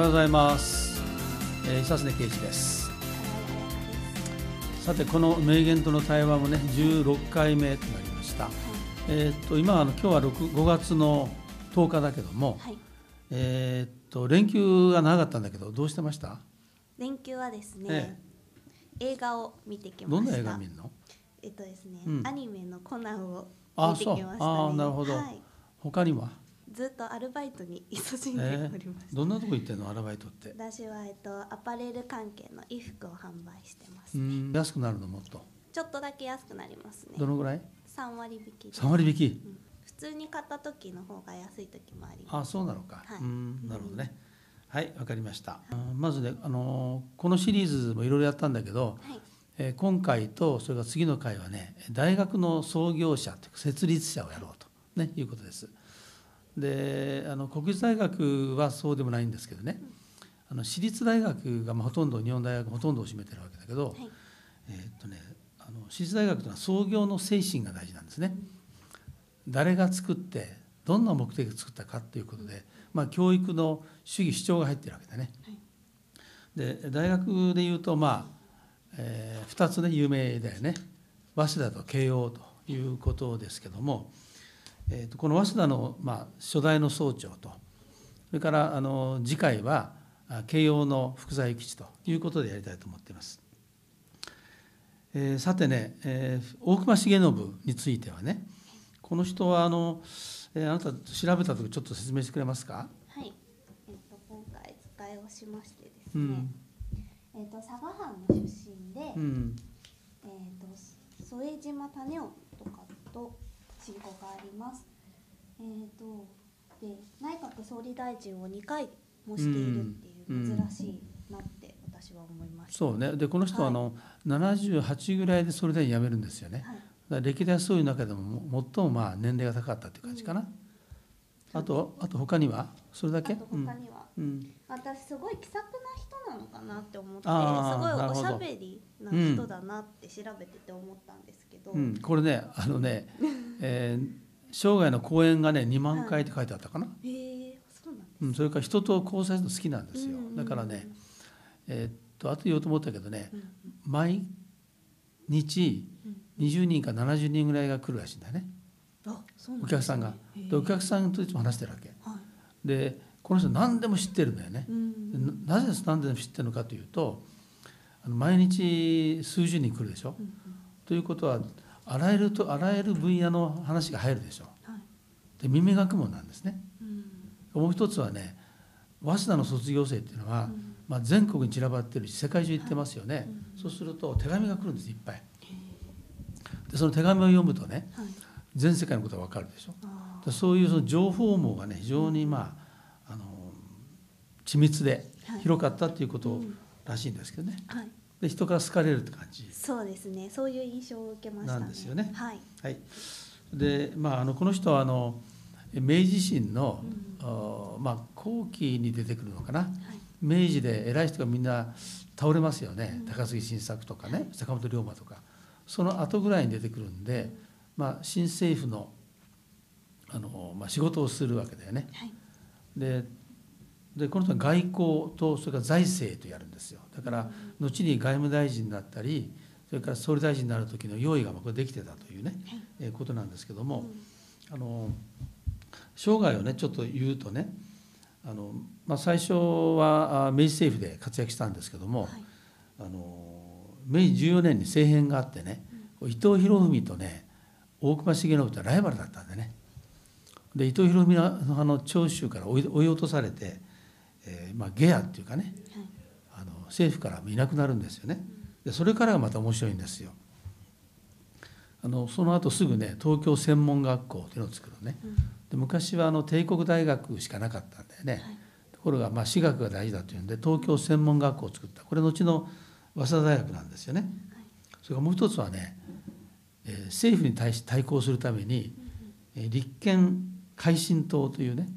おはようございます、えー、久常圭一です。さてこの名言との対話もね16回目となりました、えーっと今あの今日は6 5月の10日だけども、はい、えーっと連休が長かったんだけどどうしてました？連休はですね、え映画を見てきました。どんな映画見るの？えっとですね、うん。アニメのコナンをあ見てきましたね。あーなるほど。はい、他には、ずっとアルバイトに勤しんでえおりました。ーどんなとこ行ってんのアルバイトって？私はえっとアパレル関係の衣服を販売してます。うん安くなるのもっと？ちょっとだけ安くなりますねど。のぐらい？三割引きです。3割引き？うん普通に買った時の方が安い時もあります。あそうなのか、はいうんなるほどねはいわかりました、あまずねあのーこのシリーズもいろいろやったんだけど、はい。えー今回とそれから次の回はね大学の創業者というか設立者をやろうと、ね、いうことです。であの国立大学はそうでもないんですけどねあの私立大学がまあほとんど日本大学ほとんどを占めてるわけだけど、はい。えーっとねあの私立大学というのは創業の精神が大事なんですね。誰が作ってどんな目的で作ったかっていうことで、まあ、教育の主義主張が入ってるわけだね。で大学でいうとまあ、え2つね有名だよね早稲田と慶応ということですけども、えーとこの早稲田の、まあ、初代の総長とそれからあの次回はあ慶応の福沢諭吉ということでやりたいと思っています。えーさてね、えー大隈重信についてはねこの人はあの、えーあなた調べた時ちょっと説明してくれますか、はい。えっと今回使いをしましてですね。うんえっと佐賀藩の出身で。うんえー、と添島種夫とかと親交があります。えー、とで内閣総理大臣を2回もしているっていう珍しいなって私は思いました。そうねでこの人はあの、78ぐらいでそれで辞めるんですよね。はい、歴代総理の中でもも最もまあ年齢が高かったっていう感じかな。あとあと他には？それだけ？あと他には、うん。うん。私すごい気さくな人なのかなって思ってすごいおしゃべりな人だなって調べてて思ったんですけど、うん、これねあのね、えー生涯の講演がね2万回って書いてあったかな、へえそうなんですうん、それから人と交際するの好きなんですよ。だからねえーっとあと言おうと思ったけどねうん。毎日20人か70人ぐらいが来るらしいんだよねお客さんが。でお客さんといつも話してるわけ。はい。でこの人何でも知ってるんだよね。ななぜ何でも知ってるのかというと毎日数十人来るでしょ。ということはあらゆるとあらゆる分野の話が入るでしょ。はい。で耳学問なんですね。うん。もう一つはね早稲田の卒業生っていうのは、うん。まあ、全国に散らばってるし世界中行ってますよね、そうすると手紙が来るんですいっぱい。でその手紙を読むとねはい全世界のことが分かるでしょ。そういうその情報網がね非常にまああの緻密ではい。広かったっていうことうんらしいんですけどね。ーはい。で人から好かれるって感じ。そうですね。そういう印象を受けましたね。なんですよね。はい。はい。でまああのこの人はあの明治維新の、うん。あまあ、後期に出てくるのかな。はい。明治で偉い人がみんな倒れますよね、うん。高杉晋作とかね。坂本龍馬とか。その後ぐらいに出てくるんで、まあ、新政府のあの、まあ、仕事をするわけだよね。はい。ででこの人は外交とそれから財政とやるんですよだから後に外務大臣になったりそれから総理大臣になる時の用意がまあこれできてたというね、はい。えーことなんですけども、うんあの生涯をねちょっと言うとねあの、まあ、最初はあ明治政府で活躍したんですけども、はい。あの明治14年に政変があってね、伊藤博文とね大隈重信ってライバルだったんでね。で伊藤博文のあの長州から追い落とされて、えーまあ、下野っていうかねはい。あの政府からいなくなるんですよね。でそれからがまた面白いんですよ。あのその後すぐね東京専門学校っていうのを作るのね。うん。で昔はあの帝国大学しかなかったんだよね、はい。ところがまあ私学が大事だというんで東京専門学校を作った。これ後の早稲田大学なんですよね。それからもう一つはね、えー政府に対し対抗するために、えー立憲改進党というね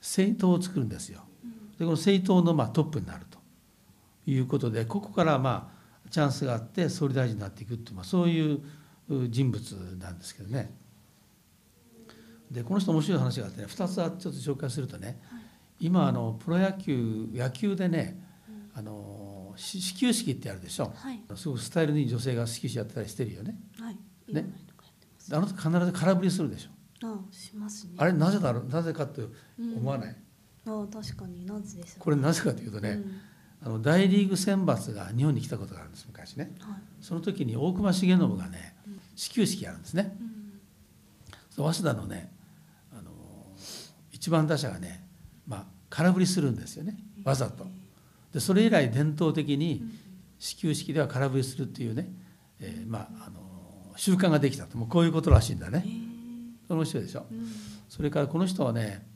政党を作るんですよ。でこの政党のまあトップになるということでここからまあチャンスがあって総理大臣になっていくっていう、まあ、そういうう人物なんですけどね。でこの人面白い話があってね2つちょっと紹介するとね今あのプロ野球野球でね、あのし始球式ってあるでしょ、はい。すごくスタイルに女性が始球式やってたりしてるよねはいいろんな人がやってますあの人必ず空振りするでしょ。あしますね。あれなぜだろう？なぜかって思わない、あ確かになぜですこれなぜかというとね、うん。あの大リーグ選抜が日本に来たことがあるんです昔ね。はい。その時に大隈重信がね始球式やるんですね。うん。早稲田のねあの一番打者がね、まあ、空振りするんですよね。わざと。でそれ以来伝統的に始球式では空振りするっていうね、えーまあ、あの習慣ができたともうこういうことらしいんだねその人でしょうんそれからこの人はね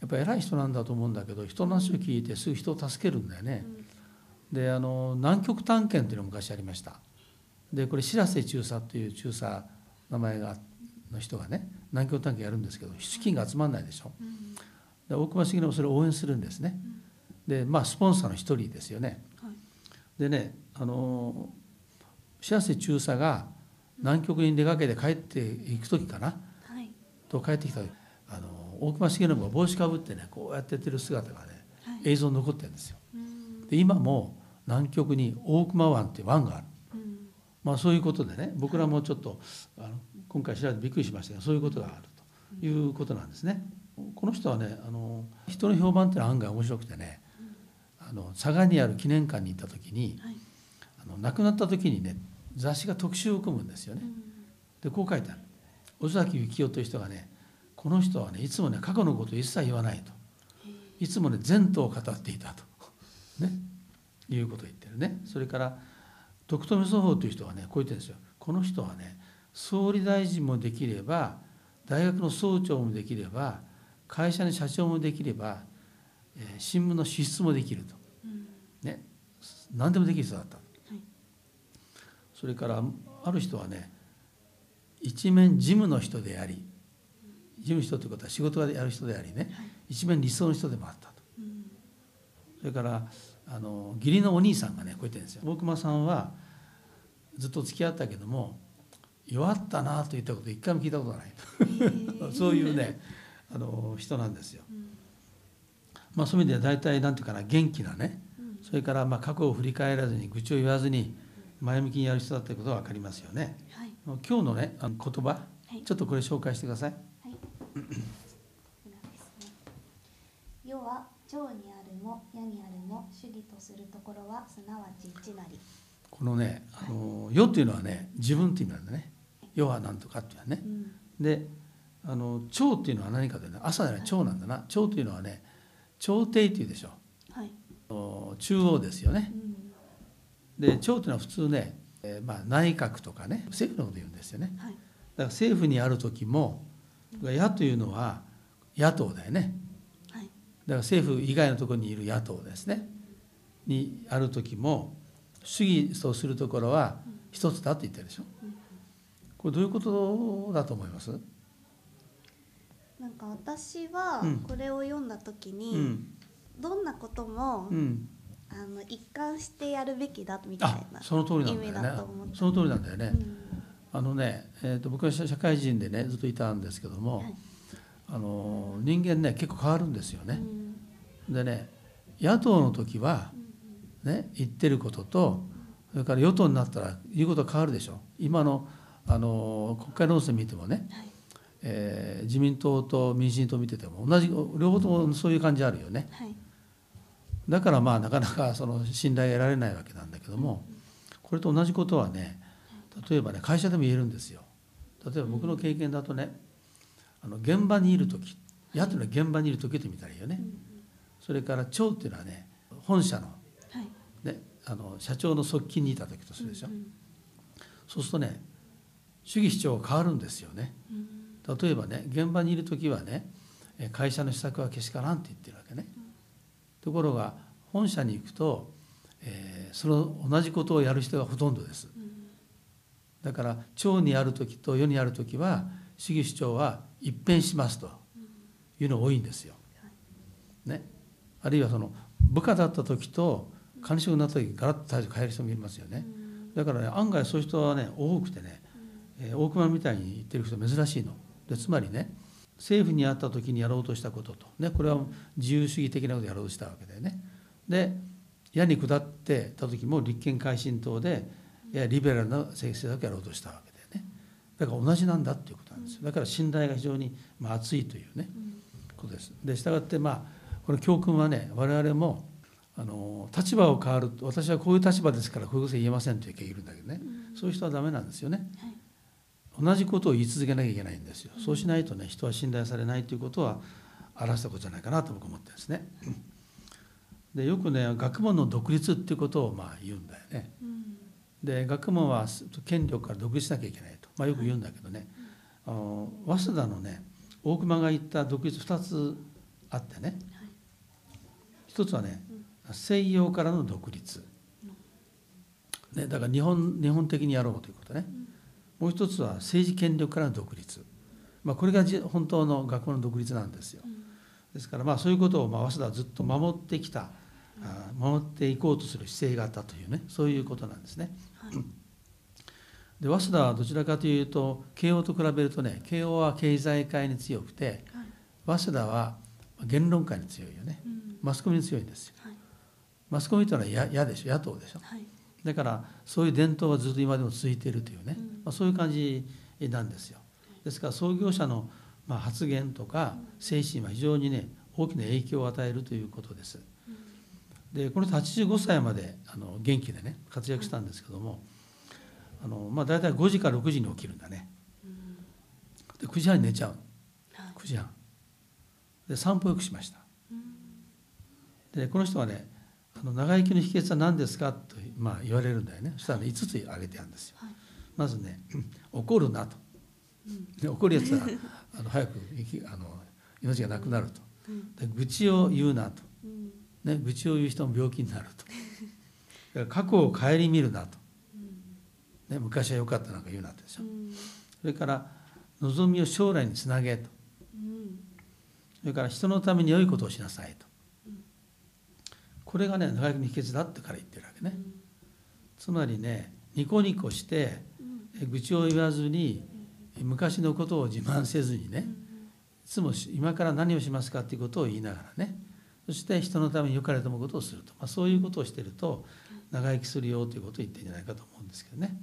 やっぱ偉い人なんだと思うんだけど人の話を聞いてすぐ人を助けるんだよね。であの南極探検っていうのが昔ありました。でこれ白瀬中佐っていう中佐名前がの人がね南極探検やるんですけど資金が集まんないでしょ。うんで大隈重信もそれを応援するんですね。でまあスポンサーの一人ですよね。はいでねあの白瀬中佐が南極に出かけて帰っていく時かな？はいと帰ってきた時あの大隈重信が帽子かぶってねこうやってやってる姿がねはい映像に残ってるんですよ。うんで今も南極に大隈湾っていう湾がある。うんまあそういうことでね僕らもちょっとあの今回調べてびっくりしましたがそういうことがあるということなんですね。この人はねあの人の評判っていうのは案外面白くてねあの佐賀にある記念館に行った時にはいあの亡くなった時にね雑誌が特集を組むんですよね。でこう書いてある。尾崎幸夫という人がねこの人はねいつもね過去のことを一切言わないと。いつもね前途を語っていたと。ね。いうことを言ってるね。それから徳富祖法という人はねこう言ってるんですよ。この人はね総理大臣もできれば大学の総長もできれば会社の社長もできれば、えー新聞の支出もできると。うん。ね。何でもできる人だった。はいそれからある人はね一面事務の人であり事務人ということは仕事がやる人でありねはい。一面理想の人でもあったと。うん。それからあの義理のお兄さんがねこう言ってるんですよ。大隈さんはずっと付き合ったけども弱ったなと言ったこと一回も聞いたことがない。と そういうねあの人なんですよ。うん。まあ、そういう意味では大体なんていうかな元気なねうん。それからまあ過去を振り返らずに愚痴を言わずに前向きにやる人だということが分かりますよね。はい今日のねあの言葉はいちょっとこれ紹介してください。はい。世は蝶にあるも矢にあるも主義とするところはすなわち一なり。このね「あの世」っていうのはね自分っていう意味なんだね。世はなんとかっていうのはねう。ん。であの朝っていうのは何かというと朝ない朝なんだな朝というのはね朝廷っていうでしょはい。中央ですよねうん。で朝というのは普通ね、えーまあ、内閣とかね政府のこと言うんですよね。はい。だから政府にある時も野というのは野党だよね。はい。だから政府以外のところにいる野党ですね。にある時も主義とするところは一つだと言ってるでしょ。うん。これどういうことだと思います？なんか私はうん。これを読んだ時うに、ん。どんなことも、うんあの一貫してやるべきだみたいあなその通りなんだよね。その通りなんだよね、うん。あのね、えー、と僕は社会人でねずっといたんですけども、はい。あの人間ね結構変わるんですよね。うん。でね野党の時は、ね、言ってることとそれから与党になったら言うことが変わるでしょ。今のあの国会論戦見てもね、はい。えー自民党と民進党見てても同じ両方ともそういう感じあるよね。はいだからまあなかなかその信頼得られないわけなんだけどもこれと同じことはね例えばね会社でも言えるんですよ。例えば僕の経験だとねあの現場にいる時野というのは現場にいる時って見たらいいよね。それから長っていうのはね本社の,、はい。ね、あの社長の側近にいた時とするでしょ、うんそうするとね主義主張が変わるんですよね。うん。例えばね現場にいる時はねえ会社の施策はけしからんって言ってるところが本社に行くと、えーその同じことをやる人がほとんどです。うん。だから町にある時と世にある時は主義主張は一変しますというのが多いんですよ。ね、あるいはその部下だった時と管理職になった時ガラッと態度変える人もいますよね。だからね案外そういう人はね多くてね、えー大熊みたいに言ってる人珍しいの。でつまりね政府にあった時にやろうとしたことと、ね、これは自由主義的なことをやろうとしたわけだよね。で矢に下ってた時も立憲改進党でいやリベラルな政策をやろうとしたわけだよね。だから同じなんだっていうことなんですよ。だから信頼が非常にまあ厚いというねことです。でしたがってまあこの教訓はね我々もあの立場を変わる私はこういう立場ですからこういうこと言えませんという人がいるんだけどね、そういう人はダメなんですよね。はい同じことを言い続けなきゃいけないんですよ。そうしないとね人は信頼されないということは表したことじゃないかなと僕は思ってですね。でよくね学問の独立っていうことをまあ言うんだよね。で学問は権力から独立しなきゃいけないと、まあ、よく言うんだけどね、あの早稲田のね大隈が言った独立2つあってねはい一つはね西洋からの独立、ね、だから日本日本的にやろうということねもう一つは政治権力からの独立、まあ、これがじ本当の学問の独立なんですよ。ですからまあそういうことをまあ早稲田はずっと守ってきたあ守っていこうとする姿勢があったというねそういうことなんですね。はい。で早稲田はどちらかというと慶応と比べるとね慶応は経済界に強くてはい。早稲田は言論界に強いよね。うん。マスコミに強いんですよ。はい。マスコミというのはや野でしょ野党でしょ。はいだからそういう伝統はずっと今でも続いているというね、うん。まあ、そういう感じなんですよ。ですから創業者のまあ発言とか精神は非常にね大きな影響を与えるということです。でこの人85歳まであの元気でね活躍したんですけども、あのまあ、大体5時から6時に起きるんだね。で9時半に寝ちゃう。はい。9時半。で散歩よくしました。でこの人はねあの長生きの秘訣は何ですかと、まあ、言われるんだよね。そしたら、ね、5つ挙げてあるんですよ。はい。まずね怒るなと。で怒るやつは あの早くあの命がなくなると。うん。で愚痴を言うなと、うん。ね、愚痴を言う人も病気になると。過去を顧みるなと、ね、昔は良かったなんか言うなってでしょ。うん。それから望みを将来につなげと。うん。それから人のために良いことをしなさいとこれがね長生きの秘訣だってから言ってるわけね。つまりねニコニコしてえ愚痴を言わずにえ昔のことを自慢せずにねいつもし今から何をしますかっていうことを言いながらねそして人のために良かれと思うことをすると、まあ、そういうことをしてると長生きするよということを言ってるんじゃないかと思うんですけどね。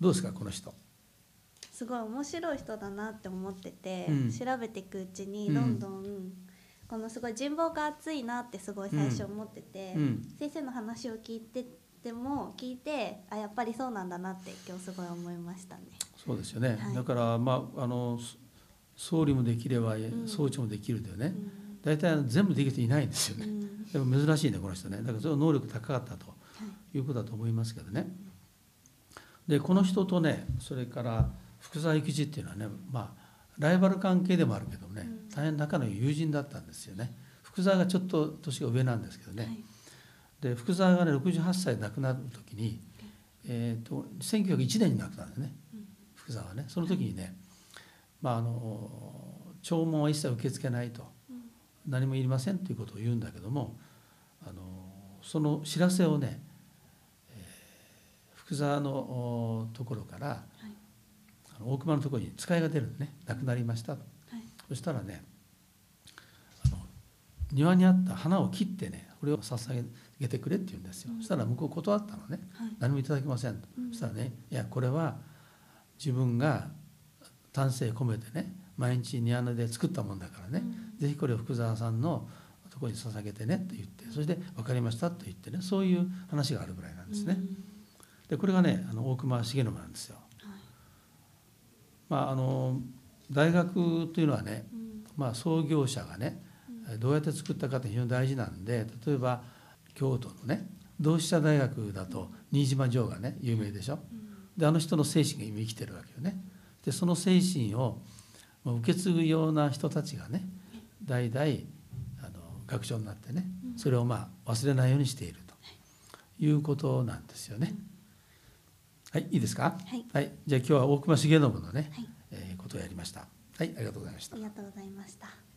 どうですかこの人。すごい面白い人だなって思ってて、うん。調べていくうちにうん。どんどん、このすごい人望が厚いなってすごい最初思ってて、うん。先生の話を聞いてても聞いてあやっぱりそうなんだなって今日すごい思いましたね。そうですよね、はい。だからまああのそ総理もできればん。総長もできるでね、うん。大体全部できる人いないんですよね、うん。でも珍しいねこの人ね。だからそれは能力高かったとはい。いうことだと思いますけどね。でこの人とねそれから福沢諭吉っていうのはねまあライバル関係でもあるけどねうん。大変仲の友人だったんですよね。福沢がちょっと年が上なんですけどね、はい。で福沢がね68歳で亡くなる時に、えー、と1901年に亡くなるんですね。福沢はね。その時にね、まあ、あの弔問は一切受け付けないと。何もいりませんということを言うんだけどもあのその知らせをね、えー福沢のおところからの大隈のところに使いが出るんでね。亡くなりましたと。はい。そしたらね庭にあった花を切ってねこれを捧げてくれって言うんですよ、そしたら向こう断ったのね。はい。何もいただけませんと、うん。そしたらねいやこれは自分が丹精込めてね毎日庭で作ったもんだからね、ぜひこれを福沢さんのところに捧げてねと言ってそして「分かりました」と言ってねそういう話があるぐらいなんですね。でこれがねあの大隈重信なんですよ。まああの大学というのはね、まあ、創業者がねどうやって作ったかって非常に大事なんで例えば京都のね同志社大学だと新島城がね有名でしょ？であの人の精神が今生きてるわけよね。でその精神をまあ受け継ぐような人たちがね代々あの学長になってねそれをまあ忘れないようにしているということなんですよね。はい、いいですか？はいじゃあ今日は大隈重信のね、はいえーことをやりました。はい、ありがとうございましたあり。がとうございました。